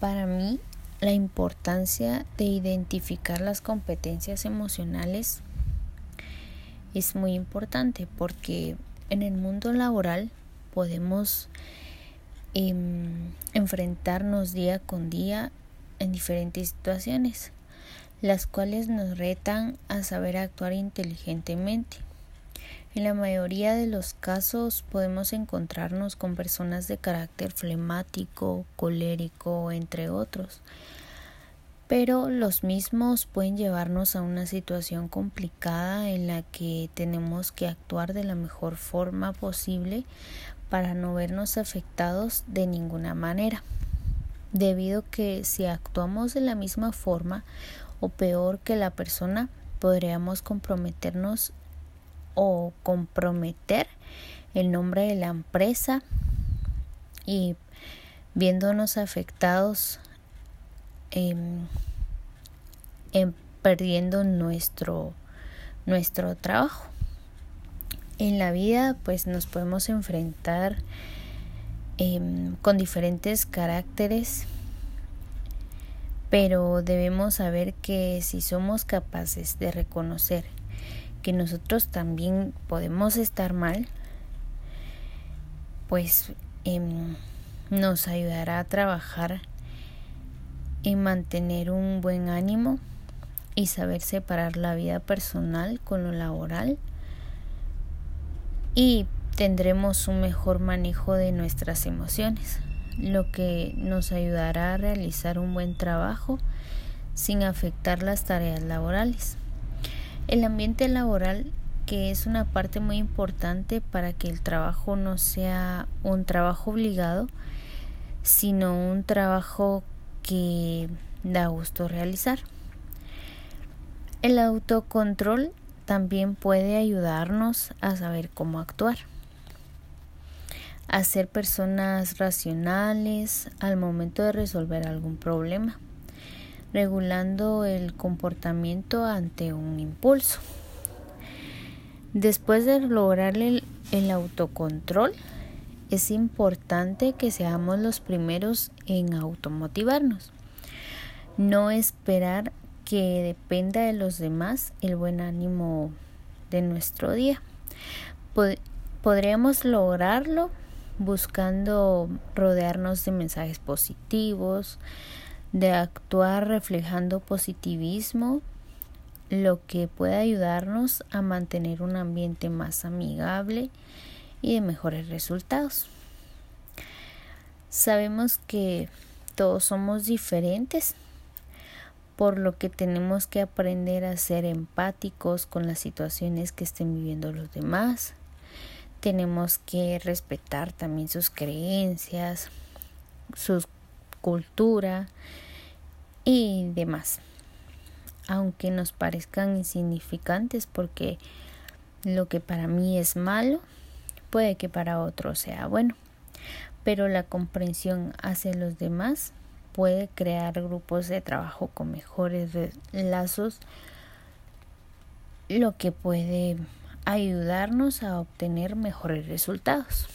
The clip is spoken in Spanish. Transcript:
Para mí, la importancia de identificar las competencias emocionales es muy importante porque en el mundo laboral podemos em, enfrentarnos día con día en diferentes situaciones, las cuales nos retan a saber actuar inteligentemente. En la mayoría de los casos podemos encontrarnos con personas de carácter flemático, colérico, entre otros, pero los mismos pueden llevarnos a una situación complicada en la que tenemos que actuar de la mejor forma posible para no vernos afectados de ninguna manera. Debido que si actuamos de la misma forma o peor que la persona, podríamos comprometernos o comprometer el nombre de la empresa y viéndonos afectados em, en perdiendo nuestro nuestro trabajo. En la vida pues nos podemos enfrentar Em, con diferentes caracteres, pero debemos saber que si somos capaces de reconocer que nosotros también podemos estar mal, pues em, nos ayudará a trabajar en mantener un buen ánimo y saber separar la vida personal con lo laboral y tendremos un mejor manejo de nuestras emociones, lo que nos ayudará a realizar un buen trabajo sin afectar las tareas laborales. El ambiente laboral, que es una parte muy importante para que el trabajo no sea un trabajo obligado, sino un trabajo que da gusto realizar. El autocontrol también puede ayudarnos a saber cómo actuar a ser personas racionales al momento de resolver algún problema, regulando el comportamiento ante un impulso. Después de lograr el, el autocontrol, es importante que seamos los primeros en automotivarnos. No esperar que dependa de los demás el buen ánimo de nuestro día. podríamos lograrlo buscando rodearnos de mensajes positivos, de actuar reflejando positivismo, lo que puede ayudarnos a mantener un ambiente más amigable y de mejores resultados. Sabemos que todos somos diferentes, por lo que tenemos que aprender a ser empáticos con las situaciones que estén viviendo los demás, tenemos que respetar también sus creencias, su cultura y demás. Aunque nos parezcan insignificantes porque lo que para mí es malo puede que para otro sea bueno. Pero la comprensión hacia los demás puede crear grupos de trabajo con mejores lazos, lo que puede ayudarnos a obtener mejores resultados.